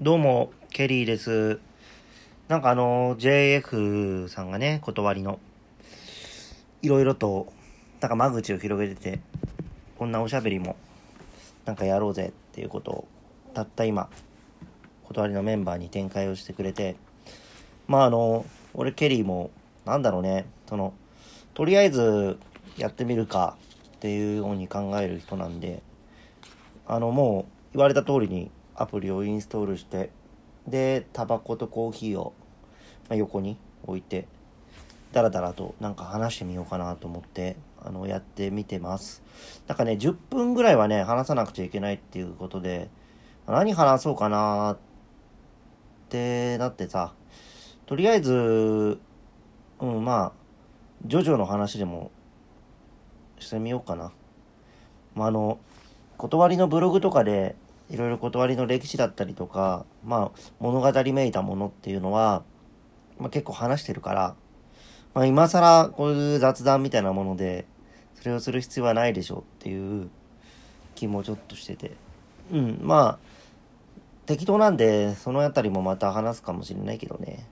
どうも、ケリーです。なんかあの、JF さんがね、断りの、いろいろと、なんか間口を広げてて、こんなおしゃべりも、なんかやろうぜっていうことを、たった今、断りのメンバーに展開をしてくれて、まああの、俺ケリーも、なんだろうね、その、とりあえずやってみるかっていうように考える人なんで、あのもう言われた通りにアプリをインストールしてでタバコとコーヒーを、ま、横に置いてダラダラとなんか話してみようかなと思ってあのやってみてます。なんかね10分ぐらいはね話さなくちゃいけないっていうことで何話そうかなってなってさとりあえずうんまあジョジョの話でもしてみようかな。まああの断りのブログとかでいろいろ断りの歴史だったりとか、まあ、物語めいたものっていうのは、まあ、結構話してるから、まあ、今更こういう雑談みたいなもので、それをする必要はないでしょうっていう気もちょっとしてて。うん、まあ、適当なんで、そのあたりもまた話すかもしれないけどね。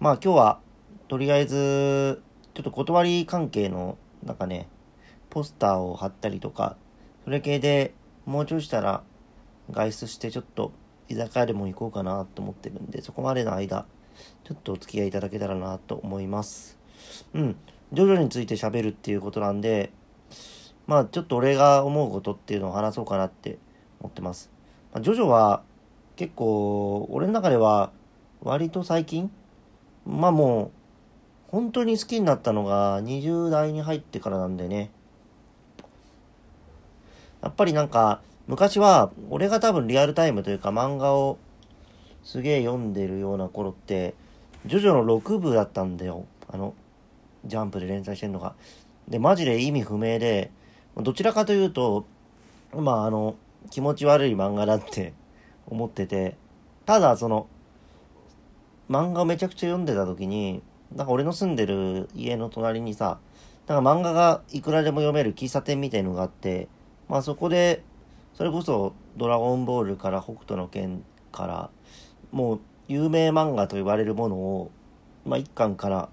まあ今日は、とりあえず、ちょっと断り関係の、なんかね、ポスターを貼ったりとか、それ系でもうちょいしたら外出してちょっと居酒屋でも行こうかなと思ってるんで、そこまでの間、ちょっとお付き合いいただけたらなと思います。うん。ジョジョについて喋るっていうことなんで、まあちょっと俺が思うことっていうのを話そうかなって思ってます。まあ、ジョジョは結構俺の中では割と最近まあもう本当に好きになったのが20代に入ってからなんでね。やっぱりなんか、昔は、俺が多分リアルタイムというか漫画をすげえ読んでるような頃って、ジョジョの6部だったんだよ。あの、ジャンプで連載してんのが。で、マジで意味不明で、どちらかというと、まああの、気持ち悪い漫画だって 思ってて、ただその、漫画をめちゃくちゃ読んでた時に、なんか俺の住んでる家の隣にさ、なんか漫画がいくらでも読める喫茶店みたいのがあって、まあそこで、それこそドラゴンボールから北斗の拳から、もう有名漫画と言われるものを、まあ一巻から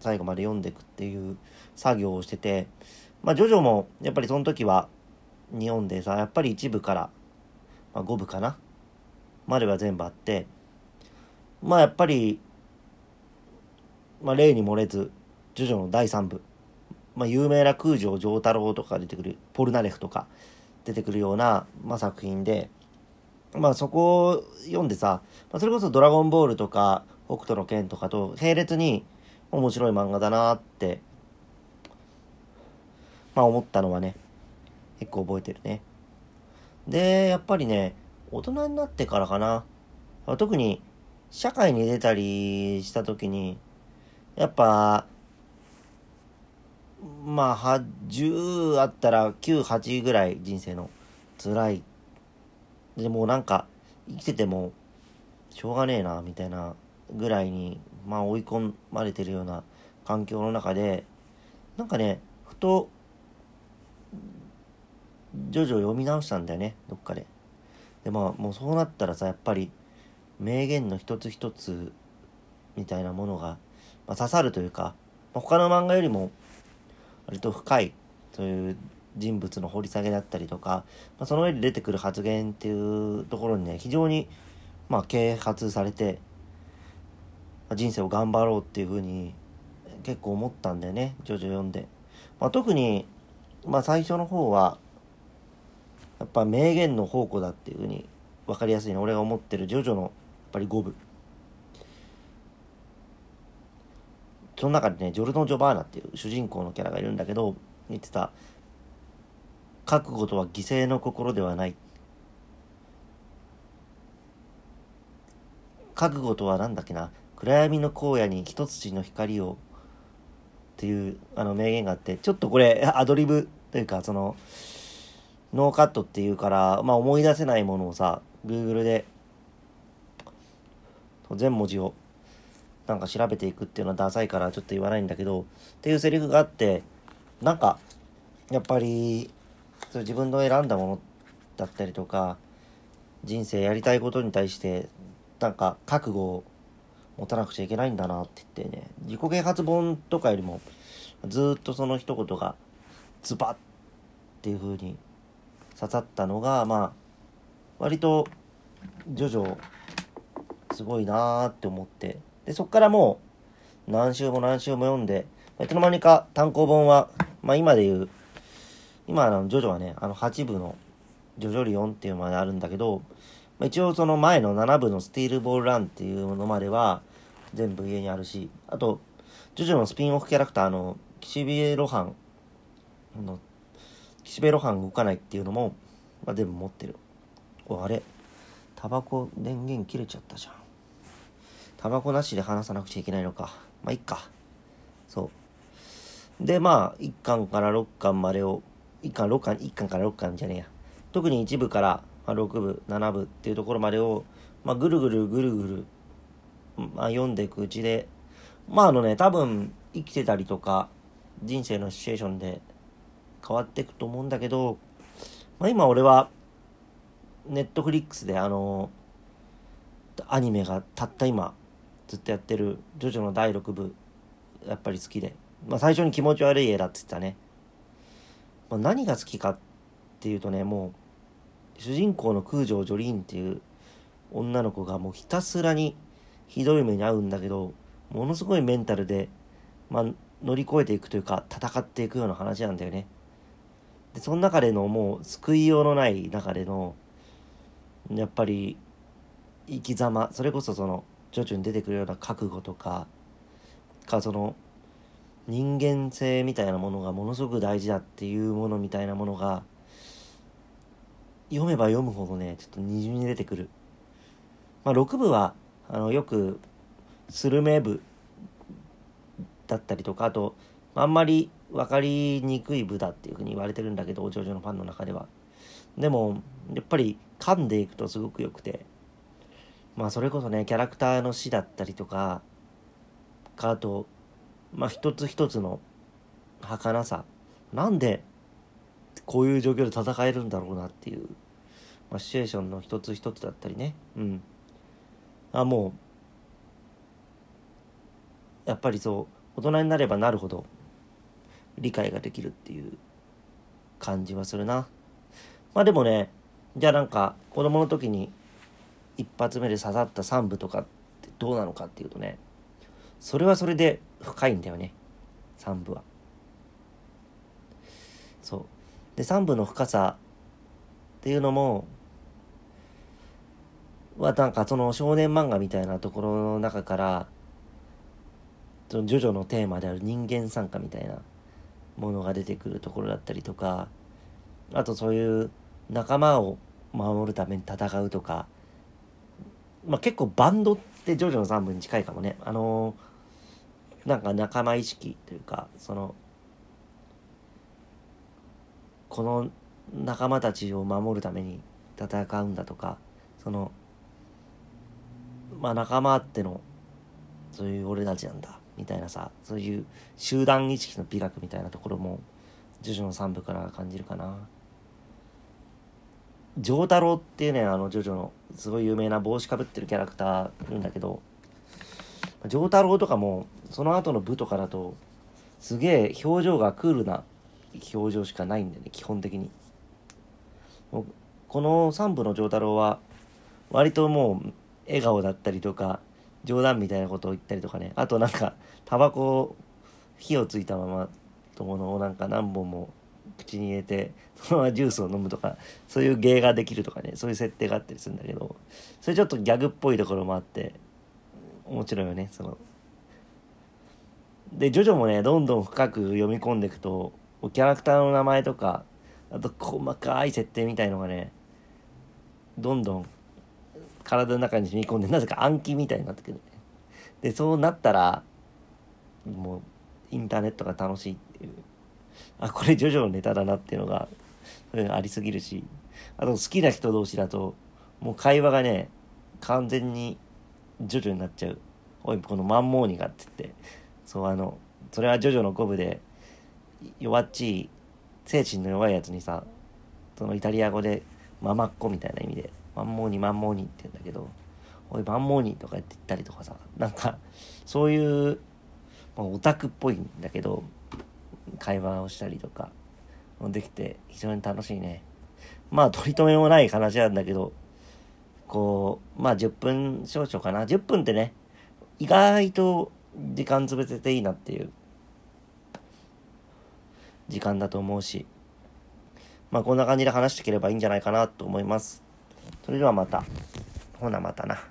最後まで読んでいくっていう作業をしてて、まあジョジョもやっぱりその時は日本でさ、やっぱり一部から、まあ5部かなまでは全部あって、まあやっぱり、まあ例に漏れず、ジョジョの第3部、まあ、有名な空城城太郎とか出てくる、ポルナレフとか出てくるような、まあ、作品で、まあそこを読んでさ、まあ、それこそドラゴンボールとか北斗の拳とかと並列に面白い漫画だなって、まあ思ったのはね、結構覚えてるね。で、やっぱりね、大人になってからかな、特に社会に出たりした時に、やっぱ、まあ、10あったら9、8ぐらい人生の辛い。でもなんか、生きてても、しょうがねえな、みたいなぐらいに、まあ追い込まれてるような環境の中で、なんかね、ふと、ジョジョ読み直したんだよね、どっかで。で、まあもうそうなったらさ、やっぱり、名言の一つ一つみたいなものが、まあ、刺さるというか、ま、他の漫画よりも割と深いそういう人物の掘り下げだったりとか、まあ、その上で出てくる発言っていうところにね非常にまあ啓発されて、まあ、人生を頑張ろうっていうふうに結構思ったんだよねジョジョ読んで、まあ、特に、まあ、最初の方はやっぱ名言の宝庫だっていうふうに分かりやすいね俺が思ってるジョジョのやっぱり5部。その中でね、ジョルノ・ジョバーナっていう主人公のキャラがいるんだけど、言ってた、覚悟とは犠牲の心ではない。覚悟とは何だっけな、暗闇の荒野に一筋の光を、っていうあの名言があって、ちょっとこれアドリブというか、その、ノーカットっていうから、まあ思い出せないものをさ、Google で、全文字をなんか調べていくっていうのはダサいからちょっと言わないんだけど、っていうセリフがあって、なんか、やっぱり、そう自分の選んだものだったりとか、人生やりたいことに対してなんか覚悟を持たなくちゃいけないんだなって言ってね自己啓発本とかよりもずっとその一言がズバッっていう風に刺さったのがまあ割とジョジョすごいなーって思ってでそっからもう何週も何週も読んでいつの間にか単行本はまあ今で言う今あのジョジョはねあの8部のジョジョリオンっていうのまであるんだけどまあ一応その前の7部のスティールボールランっていうのまでは全部家にあるしあとジョジョのスピンオフキャラクターの岸辺露伴の岸辺露伴動かないっていうのも、まあ、全部持ってる。あれタバコ電源切れちゃったじゃん。タバコなしで話さなくちゃいけないのか。まあいっか。そう。でまあ1巻から6巻までを1巻6巻1巻から6巻じゃねえや。特に1部から6部7部っていうところまでを、まあ、ぐるぐるぐるぐる、まあ、読んでいくうちでまああのね多分生きてたりとか人生のシチュエーションで変わっていくと思うんだけど、まあ、今俺はネットフリックスであのアニメがたった今ずっとやってる「ジョジョの第6部」やっぱり好きで、まあ、最初に気持ち悪い絵だって言ってたね、まあ、何が好きかっていうとねもう主人公の空城ジョリーンっていう女の子がもうひたすらにひどい目に遭うんだけどものすごいメンタルで、まあ、乗り越えていくというか戦っていくような話なんだよね。でその中でのもう救いようのない中でのやっぱり生き様。それこそその徐々に出てくるような覚悟とかかその人間性みたいなものがものすごく大事だっていうものみたいなものが読めば読むほどねちょっと二重に出てくる。まあ、6部はあのよくスルメ部だったりとかあとあんまり分かりにくい部だっていうふうに言われてるんだけどジョジョのファンの中ではでもやっぱり噛んでいくとすごく良くてまあそれこそねキャラクターの死だったりとかあとまあ一つ一つの儚さ。なんでこういう状況で戦えるんだろうなっていう、まあ、シチュエーションの一つ一つだったりね。うん。あもうやっぱりそう大人になればなるほど理解ができるっていう感じはするな。まあでもねじゃあなんか子供の時に一発目で刺さった3部とかってどうなのかっていうとねそれはそれで深いんだよね。3部は。そう。で3部の深さっていうのもはなんかその少年漫画みたいなところの中からそのジョジョのテーマである人間参加みたいなものが出てくるところだったりとかあとそういう仲間を守るために戦うとか、まあ、結構バンドってジョジョの3部に近いかもねあのー、なんか仲間意識というかそのこの仲間たちを守るために戦うんだとかそのまあ仲間あってのそういう俺たちなんだみたいなさそういう集団意識の美学みたいなところもジョジョの3部から感じるかな。丈太郎っていうねあのジョジョのすごい有名な帽子かぶってるキャラクターいるんだけど丈太郎とかもその後の部とかだとすげえ表情がクールな表情しかないんだよね基本的に。この3部の丈太郎は割ともう笑顔だったりとか冗談みたいなことを言ったりとかね。あとなんかタバコ火をついたままとものをなんか何本も口に入れてそのままジュースを飲むとかそういう芸ができるとかねそういう設定があったりするんだけどそれちょっとギャグっぽいところもあって面白いよねその。でジョジョもねどんどん深く読み込んでいくとキャラクターの名前とかあと細かい設定みたいのがねどんどん体の中に染み込んでなぜか暗記みたいになってくる、ね、でそうなったらもうインターネットが楽しいっていう。あこれジョジョのネタだなっていうのがありすぎるし。あと好きな人同士だともう会話がね完全にジョジョになっちゃう。おいこのマンモーニがって言って。そうあのそれはジョジョの五部で弱っちい精神の弱いやつにさそのイタリア語でママっ子みたいな意味でマンモーニマンモーニって言うんだけど、おい、マンモーニとかって言ったりとかさ、なんか、そういう、まあ、オタクっぽいんだけど、会話をしたりとか、できて非常に楽しいね。まあ、取り留めもない話なんだけど、こう、まあ、10分少々かな。10分ってね、意外と時間潰せていいなっていう時間だと思うし、まあ、こんな感じで話していければいいんじゃないかなと思います。それではまた。ほなまたな。